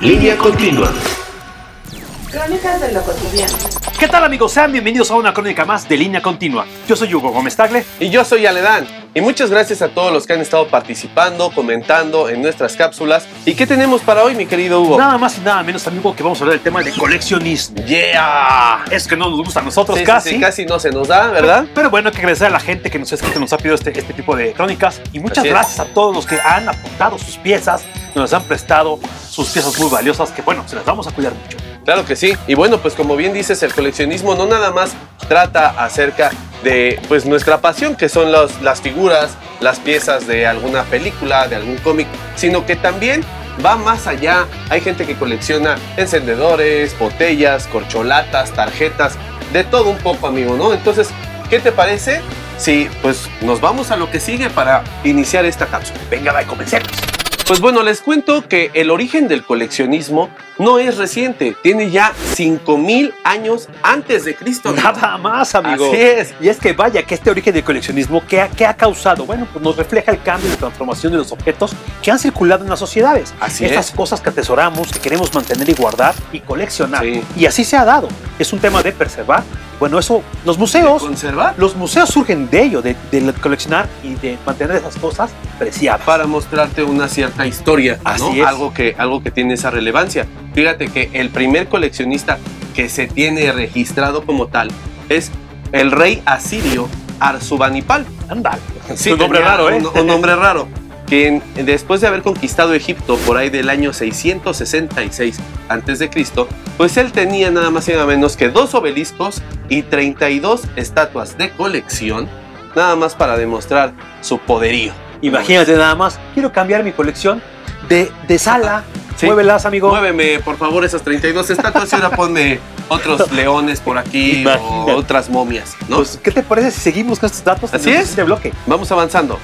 Línea continua. Crónicas de lo cotidiano. ¿Qué tal amigos? Sean bienvenidos a una crónica más de Línea Continua. Yo soy Hugo Gómez Tagle. Y yo soy Aledán. Y muchas gracias a todos los que han estado participando, comentando en nuestras cápsulas. ¿Y qué tenemos para hoy, mi querido Hugo? Nada más y nada menos, amigo, que vamos a hablar del tema de coleccionismo. ¡Yeah! Es que no nos gusta a nosotros Sí, casi. sí, casi no se nos da, ¿verdad? Pero, pero bueno, hay que agradecer a la gente que nos ha escrito, nos ha pedido este, este tipo de crónicas. Y muchas gracias a todos los que han apuntado sus piezas, nos han prestado sus piezas muy valiosas, que bueno, se las vamos a cuidar mucho. Claro que sí. Y bueno, pues como bien dices, el coleccionismo no nada más trata acerca de pues nuestra pasión, que son las figuras, las piezas de alguna película, de algún cómic, sino que también va más allá. Hay gente que colecciona encendedores, botellas, corcholatas, tarjetas, de todo un poco, amigo, ¿no? Entonces, ¿qué te parece? Si pues nos vamos a lo que sigue para iniciar esta cápsula. Venga, va, comencemos. Pues bueno, les cuento que el origen del coleccionismo no es reciente, tiene ya 5000 años antes de Cristo. Nada más, amigo. Así es. Y es que vaya que este origen del coleccionismo, ¿qué ha, qué ha causado? Bueno, pues nos refleja el cambio y transformación de los objetos que han circulado en las sociedades. Así Estas es. cosas que atesoramos, que queremos mantener y guardar y coleccionar. Sí. Y así se ha dado. Es un tema de preservar. Bueno, eso, los museos, ¿Conservar? los museos surgen de ello, de, de coleccionar y de mantener esas cosas preciadas. Para mostrarte una cierta historia, ¿no? Así es. Algo que, algo que tiene esa relevancia. Fíjate que el primer coleccionista que se tiene registrado como tal es el rey asirio Arzubanipal. Ándale. Sí, un nombre raro, ¿eh? Un, un nombre raro. Quien después de haber conquistado Egipto por ahí del año 666 a.C., pues él tenía nada más y nada menos que dos obeliscos y 32 estatuas de colección, nada más para demostrar su poderío. Imagínate nada más, quiero cambiar mi colección de, de sala. Sí. Muévelas, amigo. Muéveme, por favor, esas 32 estatuas y ahora ponme otros leones por aquí Imagínate. o otras momias, ¿no? Pues, ¿qué te parece si seguimos con estos datos? Así es. siguiente bloque. Vamos avanzando.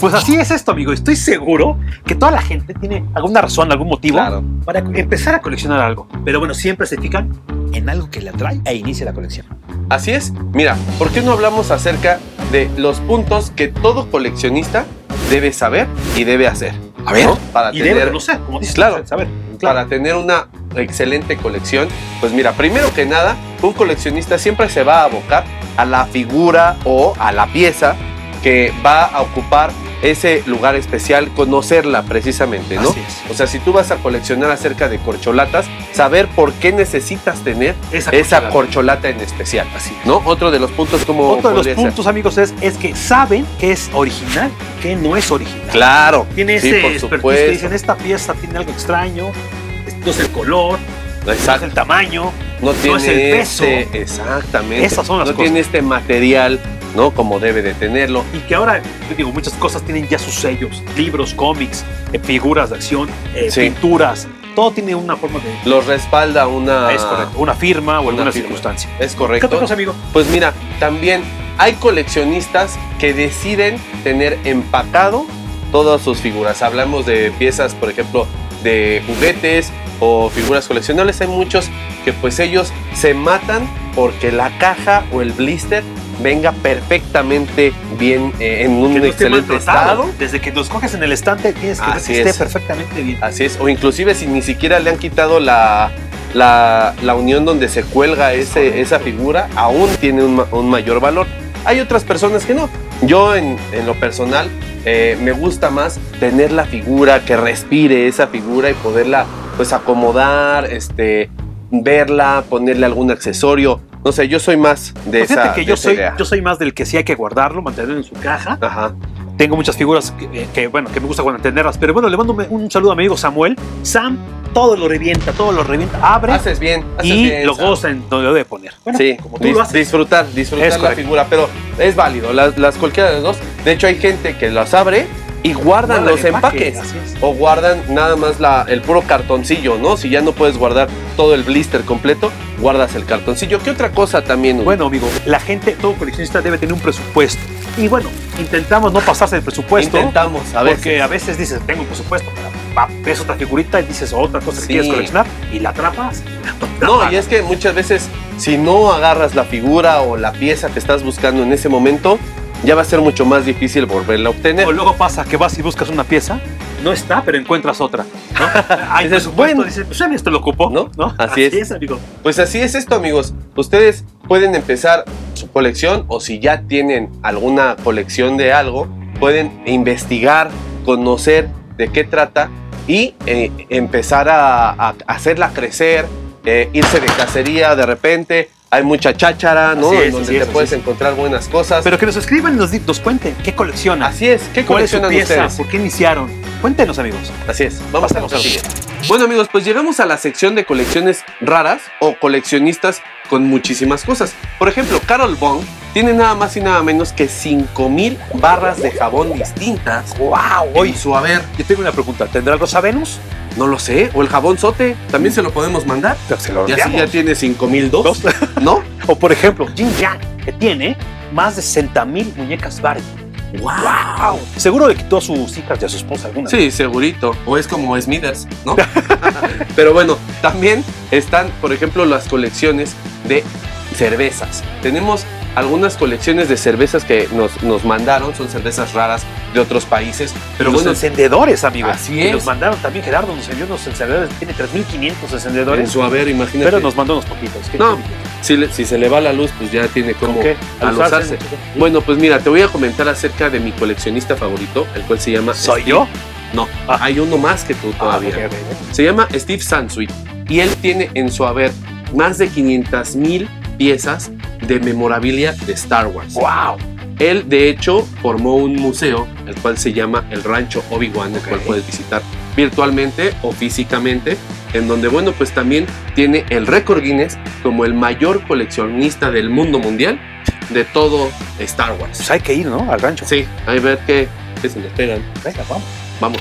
Pues así es esto, amigo. Estoy seguro que toda la gente tiene alguna razón, algún motivo Claro. para empezar a coleccionar algo. Pero bueno, siempre se fijan en algo que le atrae e inicia la colección. Así es. Mira, ¿por qué no hablamos acerca de los puntos que todo coleccionista debe saber y debe hacer? A ver. ¿no? Para Y tener, debe conocer, como dices. Claro. saber. para tener una excelente colección. Pues mira, primero que nada, un coleccionista siempre se va a abocar a la figura o a la pieza que va a ocupar ese lugar especial, conocerla precisamente, ¿no? Así es. O sea, si tú vas a coleccionar acerca de corcholatas, saber por qué necesitas tener Esa esa corcholata. en especial. Así es. ¿No? Otro de los puntos como Otro de los ser. puntos, amigos, es, es que saben que es original, que no es original. Claro. Tiene sí, ese por que dicen, esta pieza tiene algo extraño, no es el color, no es Exacto. el tamaño, No tiene es el peso. este- exactamente. Esas son las no cosas. tiene este material, ¿no? Como debe de tenerlo. y que ahora, digo, muchas cosas tienen ya sus sellos, libros, cómics, eh, figuras de acción, eh, Sí. pinturas, todo tiene una forma de... Los respalda una. es correcto, una firma o una alguna firma. circunstancia. Es ¿Qué correcto. otra cosa, amigo? Pues mira, también hay coleccionistas que deciden tener empacado todas sus figuras. Hablamos de piezas, por ejemplo, de juguetes o figuras coleccionables. Hay muchos que pues ellos se matan porque la caja o el blister venga perfectamente bien eh, en un no excelente estado. Desde que los coges en el estante tienes que ver Así esté perfectamente bien. Así es, o inclusive si ni siquiera le han quitado la, la, la unión donde se cuelga ese, esa figura, aún tiene un, ma- un mayor valor. Hay otras personas que no. Yo en, en lo personal eh, me gusta más tener la figura, que respire esa figura y poderla pues acomodar, este, verla, ponerle algún accesorio. No sé, yo soy más de Pues Fíjate esa, que de yo soy, idea. yo soy más del que sí hay que guardarlo, mantenerlo en su caja. Ajá. Tengo muchas figuras que, eh, que, bueno, que me gusta mantenerlas. Pero bueno, le mando un- un saludo a mi amigo Samuel. Sam todo lo revienta, todo lo revienta, abre Haces bien, haces y bien, lo Sam. goza en donde lo debe poner. Bueno, Sí, como tú dis- lo haces. disfrutar, disfrutar Es la correcto. figura, pero es válido, las, las cualquiera de las dos. De hecho, hay gente que las abre y guardan Guarda los el empaque, empaques. O guardan nada más la, el puro cartoncillo, ¿no? Si ya no puedes guardar todo el blister completo, guardas el cartoncillo. ¿Qué otra cosa también? Hugo? Bueno, amigo, la gente, todo coleccionista debe tener un presupuesto. Y bueno, intentamos no pasarse del presupuesto. intentamos, a ver. Porque a veces dices, tengo un presupuesto ves otra figurita y dices otra cosa que quieres coleccionar y la atrapas. No, y es que muchas veces, si no agarras la figura o la pieza que estás buscando en ese momento, ya va a ser mucho más difícil volverla a obtener. O luego pasa que vas y buscas una pieza no está, pero encuentras otra. ¿no? Hay Dices, bueno. dices, pues ya esto lo ocupó, ¿No? ¿no? Así es. amigo. Pues así es esto, amigos. Ustedes pueden empezar su colección o si ya tienen alguna colección de algo, pueden investigar, conocer de qué trata y eh, empezar a, a hacerla crecer, eh, irse de cacería de repente. Hay mucha cháchara, ¿no? Es, En donde es, te puedes encontrar buenas cosas. Pero que nos escriban y nos, nos cuenten qué coleccionan. así es. ¿Qué ¿Cuál es su coleccionan pieza? ustedes? ¿Por qué iniciaron? Cuéntenos, amigos. Así es, vamos a lo sigue. Bueno amigos, pues llegamos a la sección de colecciones raras o coleccionistas con muchísimas cosas. Por ejemplo, Carol Bong tiene nada más y nada menos que 5000 barras de jabón distintas. ¡Wow! Hoy su haber, yo tengo una pregunta. ¿Tendrá Rosa Venus? no lo sé, o el jabón sote, también se lo podemos mandar. Se lo Y así ya tiene 5002, Dos. ¿no? O por ejemplo, Jin Yang, que tiene más de 60 mil muñecas Barbie. ¡Wow! Seguro le quitó a sus hijas y a su esposa alguna. Sí, segurito. O es como Smithers, ¿no? Pero bueno, también están, por ejemplo, las colecciones de cervezas. Tenemos algunas colecciones de cervezas que nos, nos mandaron, son cervezas raras de otros países. Pero los bueno, encendedores, amigos. Así es. Nos mandaron también, Gerardo nos envió unos encendedores, tiene 3.500 en encendedores, su haber, imagínate. pero nos mandó unos poquitos. ¿Qué- No, si, le- si se le va la luz, pues ya tiene como ¿Con qué? al usarse. Bueno, pues mira, te voy a comentar acerca de mi coleccionista favorito, el cual se llama... ¿Soy Steve- yo? No, Ah. hay uno más que tú Ah, todavía. Se llama Steve Sansweet y él tiene en su haber más de 500 mil piezas de memorabilia de Star Wars. ¡Wow! Él, de hecho, formó un museo, el cual se llama el Rancho Obi-Wan, el cual puedes visitar virtualmente o físicamente, en donde, bueno, pues también tiene el récord Guinness como el mayor coleccionista del mundo mundial de todo Star Wars. Pues hay que ir, ¿no? Al rancho. Sí, hay ver qué, qué se nos pegan. Venga, vamos. Vamos.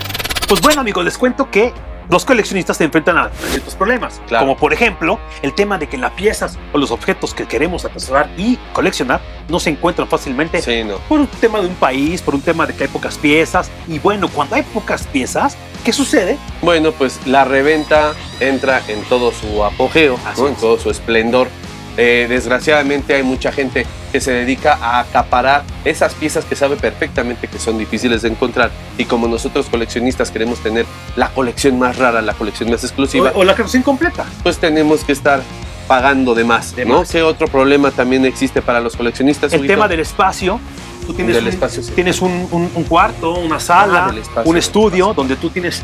Pues bueno, amigos, les cuento que los coleccionistas se enfrentan a ciertos problemas. Claro. Como por ejemplo, el tema de que las piezas o los objetos que queremos atesorar y coleccionar no se encuentran fácilmente Sí, no. por un tema de un país, por un tema de que hay pocas piezas. Y bueno, cuando hay pocas piezas, ¿qué sucede? Bueno, pues la reventa entra en todo su apogeo, en todo su esplendor. Eh, desgraciadamente hay mucha gente que se dedica a acaparar esas piezas que sabe perfectamente que son difíciles de encontrar y como nosotros coleccionistas queremos tener la colección más rara, la colección más exclusiva, O, o la colección completa. pues tenemos que estar pagando de más, De ¿no? más. ¿Qué otro problema también existe para los coleccionistas? El tema del espacio. Tú tienes, Del un, espacio, sí. tienes un, un- un cuarto, una sala, Ah, espacio, un estudio donde tú tienes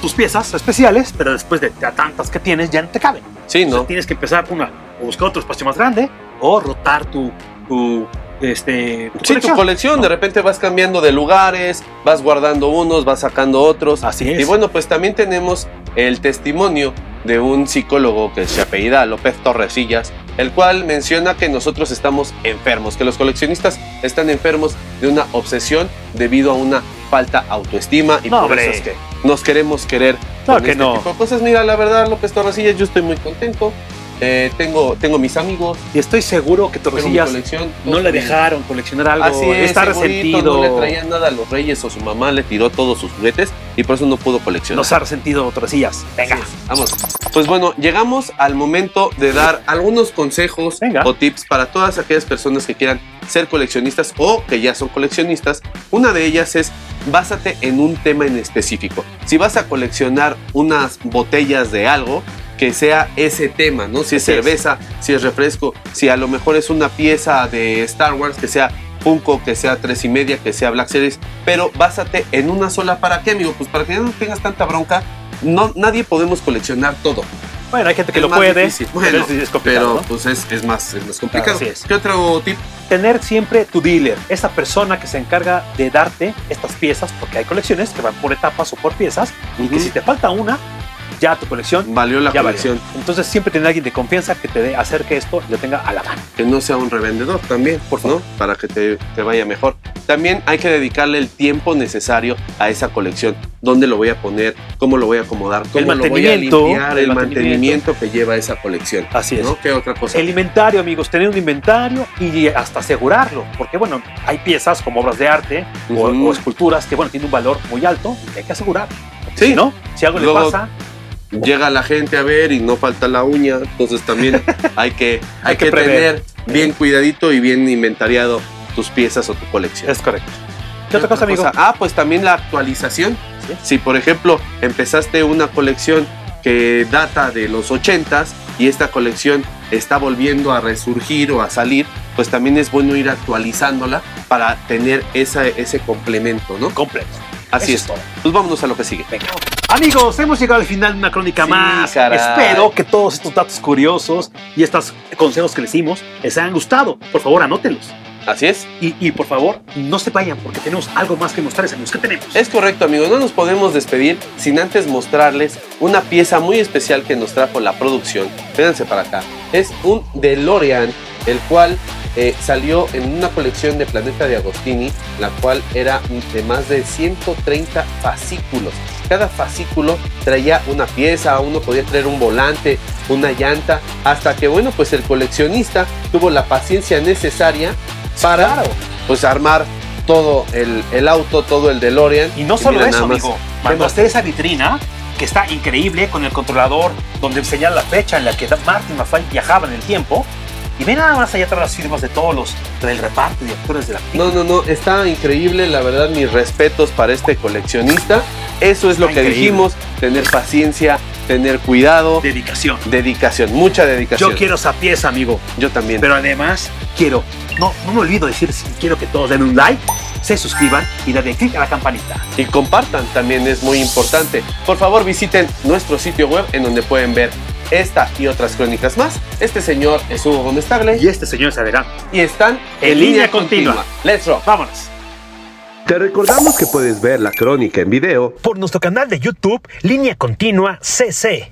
tus piezas especiales, pero después de tantas que tienes ya no te caben. Sí, Entonces ¿no? tienes que empezar una, o buscar otro espacio más grande o rotar tu, tu, este, tu Sí, tu colección, ¿no? de repente vas cambiando de lugares, vas guardando unos, vas sacando otros. Así es. Y bueno, pues también tenemos el testimonio de un psicólogo que se apellida López Torresillas, el cual menciona que nosotros estamos enfermos, que los coleccionistas están enfermos de una obsesión debido a una falta autoestima y No, por eso es que nos queremos querer No, con que este no. tipo de cosas. Mira, la verdad, López Torresillas, yo estoy muy contento. Eh, tengo, tengo mis amigos, Y estoy seguro que Torrecillas colección. no le dejaron coleccionar algo. Así es, está resentido. No le traían nada a los reyes o su mamá le tiró todos sus juguetes y por eso no pudo coleccionar. Nos ha resentido Torrecillas. Venga. Vamos. Pues bueno, llegamos al momento de dar algunos consejos Venga. o tips para todas aquellas personas que quieran ser coleccionistas o que ya son coleccionistas. Una de ellas es básate en un tema en específico. Si vas a coleccionar unas botellas de algo, que sea ese tema, ¿no? Si es Así es. cerveza, si es refresco, si a lo mejor es una pieza de Star Wars, que sea Funko, que sea tres y media, que sea Black Series, pero básate en una sola. ¿Para qué, amigo? Pues para que no tengas tanta bronca. No, nadie podemos coleccionar todo. Bueno, hay gente que Es lo puede, difícil. pero Bueno, es, es Pero ¿no? pues es, es más, es más complicado. Así es. ¿Qué otro tip? Tener siempre tu dealer, esa persona que se encarga de darte estas piezas, porque hay colecciones que van por etapas o por piezas, y que si te falta una, ya tu colección Valió la ya colección. valió. Entonces siempre tener alguien de confianza que te dé, acerque esto y lo tenga a la mano. Que no sea un revendedor también, Por favor. ¿no? Para que te, te vaya mejor. También hay que dedicarle el tiempo necesario a esa colección. ¿Dónde lo voy a poner? ¿Cómo lo voy a acomodar? ¿Cómo El lo voy a mantenimiento, limpiar? el El, mantenimiento que lleva esa colección. Así es. ¿No? ¿Qué otra cosa? El inventario, amigos, tener un inventario y hasta asegurarlo, porque bueno, hay piezas como obras de arte o- Ujú. o, esculturas que bueno, tienen un valor muy alto y que hay que asegurar. Porque Sí. Si no, si algo Luego- le pasa, Llega la gente a ver y no falta la uña, entonces también hay que, hay Hay que tener bien cuidadito y bien inventariado tus piezas o tu colección. es correcto. ¿Qué otra cosa, amigo? Ah, pues también la actualización. Sí. Si por ejemplo empezaste una colección que data de los 80s y esta colección está volviendo a resurgir o a salir, pues también es bueno ir actualizándola para tener esa, ese complemento, ¿no? Completo. Así Eso es. es todo. Pues vámonos a lo que sigue. Venga. Amigos, hemos llegado al final de una crónica Sí, más. caray. Espero que todos estos datos curiosos y estos consejos que les dimos les hayan gustado. Por favor, anótenlos. Así es. Y, y, por favor, no se vayan porque tenemos algo más que mostrarles, amigos. ¿Qué tenemos? Es correcto, amigos. No nos podemos despedir sin antes mostrarles una pieza muy especial que nos trajo la producción. Véanse para acá. Es un DeLorean, el cual eh, salió en una colección de Planeta de Agostini, la cual era de más de 130 fascículos. Cada fascículo traía una pieza, uno podía traer un volante, una llanta, hasta que, bueno, pues el coleccionista tuvo la paciencia necesaria para pues armar todo el, el auto, todo el DeLorean. Y no solo eso, amigo. ¿Qué Mandó hacer esa vitrina que está increíble con el controlador donde señala la fecha en la que Martin McFly viajaba en el tiempo. Y ve nada más allá atrás las firmas de todos los del reparto de actores de la película. No, no, no, está increíble, la verdad, mis respetos para este coleccionista. Eso es lo que increíble. dijimos, tener paciencia, tener cuidado, Dedicación. dedicación, mucha dedicación. Yo quiero esa pieza, amigo. Yo también. Pero además, quiero, no, no me olvido decir, quiero que todos den un like, se suscriban y den clic a la campanita. y compartan también es muy importante. Por favor, visiten nuestro sitio web en donde pueden ver esta y otras crónicas más. Este señor es Hugo Gómez Tagle Y este señor es adelante. y están En línea continua. Let's rock. Vámonos. Te recordamos que puedes ver la crónica en video Por nuestro canal de YouTube, Línea Continua CC.